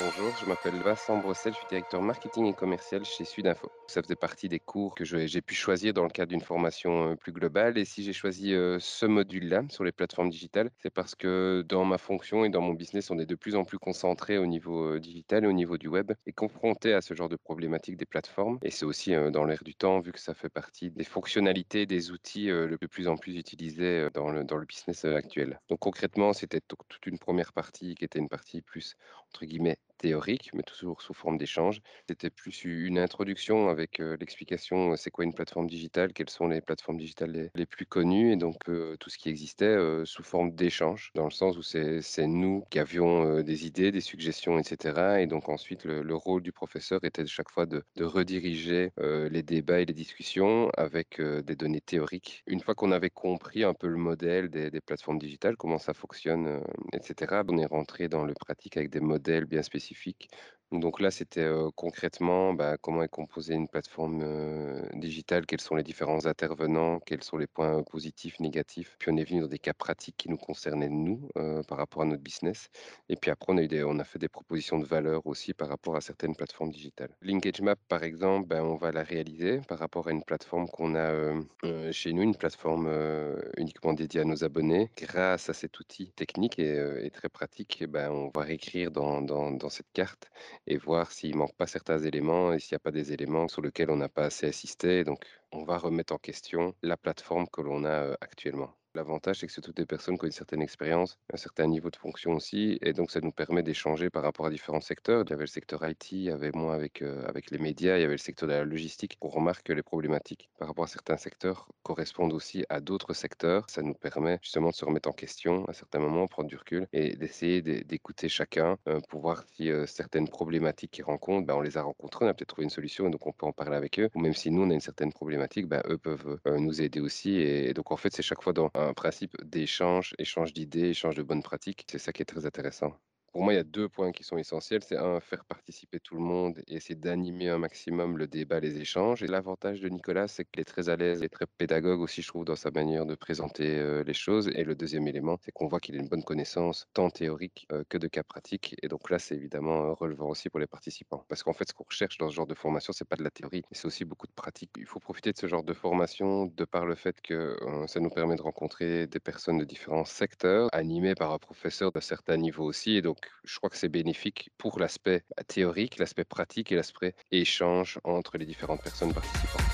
Bonjour, je m'appelle Vincent Brossel, je suis directeur marketing et commercial chez Sudinfo. Ça faisait partie des cours que j'ai pu choisir dans le cadre d'une formation plus globale. Et si j'ai choisi ce module-là sur les plateformes digitales, c'est parce que dans ma fonction et dans mon business, on est de plus en plus concentré au niveau digital et au niveau du web et confronté à ce genre de problématiques des plateformes. Et c'est aussi dans l'air du temps, vu que ça fait partie des fonctionnalités, des outils de plus en plus utilisés dans le, dans le business actuel. Donc concrètement, c'était tout- toute une première partie qui était une partie plus entre guillemets théorique, mais toujours sous forme d'échange. C'était plus une introduction avec l'explication c'est quoi une plateforme digitale, quelles sont les plateformes digitales les, plus connues, et donc tout ce qui existait sous forme d'échange, dans le sens où c'est nous qui avions des idées, des suggestions, etc. Et donc ensuite, le, le rôle du professeur était de chaque fois de, rediriger les débats et les discussions avec des données théoriques. Une fois qu'on avait compris un peu le modèle des, plateformes digitales, comment ça fonctionne, etc., on est rentré dans le pratique avec des modèles bien spécifiques spécifique donc là, c'était concrètement bah, comment est composée une plateforme digitale, quels sont les différents intervenants, quels sont les points positifs, négatifs? Puis on est venu dans des cas pratiques qui nous concernaient nous par rapport à notre business. Et puis après, on a, eu des- on a fait des propositions de valeur aussi par rapport à certaines plateformes digitales. Linkage Map, par exemple, ben, on va la réaliser par rapport à une plateforme qu'on a chez nous, une plateforme uniquement dédiée à nos abonnés. Grâce à cet outil technique et, très pratique, ben, on va réécrire dans cette carte et voir s'il manque pas certains éléments et s'il n'y a pas des éléments sur lesquels on n'a pas assez assisté. Donc, on va remettre en question la plateforme que l'on a actuellement. L'avantage, c'est que c'est toutes des personnes qui ont une certaine expérience, un certain niveau de fonction aussi, et donc ça nous permet d'échanger par rapport à différents secteurs. Il y avait le secteur IT, il y avait moi avec, euh, avec les médias, il y avait le secteur de la logistique. On remarque que les problématiques par rapport à certains secteurs correspondent aussi à d'autres secteurs. Ça nous permet justement de se remettre en question à certains moments, prendre du recul et d'essayer d'é- d'écouter chacun euh, pour voir si euh, certaines problématiques qu'ils rencontrent, ben, on les a rencontrées, on a peut-être trouvé une solution et donc on peut en parler avec eux. Ou même si nous, on a une certaine problématique, ben, eux peuvent euh, nous aider aussi. Et donc en fait, c'est chaque fois dans un principe d'échange, échange d'idées, échange de bonnes pratiques. C'est ça qui est très intéressant. Pour moi, il y a deux points qui sont essentiels. C'est un, faire participer tout le monde et essayer d'animer un maximum le débat, les échanges. Et l'avantage de Nicolas, c'est qu'il est très à l'aise et très pédagogue aussi, je trouve, dans sa manière de présenter euh, les choses. Et le deuxième élément, c'est qu'on voit qu'il a une bonne connaissance, tant théorique euh, que de cas pratiques. Et donc là, c'est évidemment euh, relevant aussi pour les participants. Parce qu'en fait, ce qu'on recherche dans ce genre de formation, c'est pas de la théorie, mais c'est aussi beaucoup de pratique. Il faut profiter de ce genre de formation de par le fait que ça nous permet de rencontrer des personnes de différents secteurs, animées par un professeur d'un certain niveau aussi. Et donc, je crois que c'est bénéfique pour l'aspect théorique, l'aspect pratique et l'aspect échange entre les différentes personnes participantes.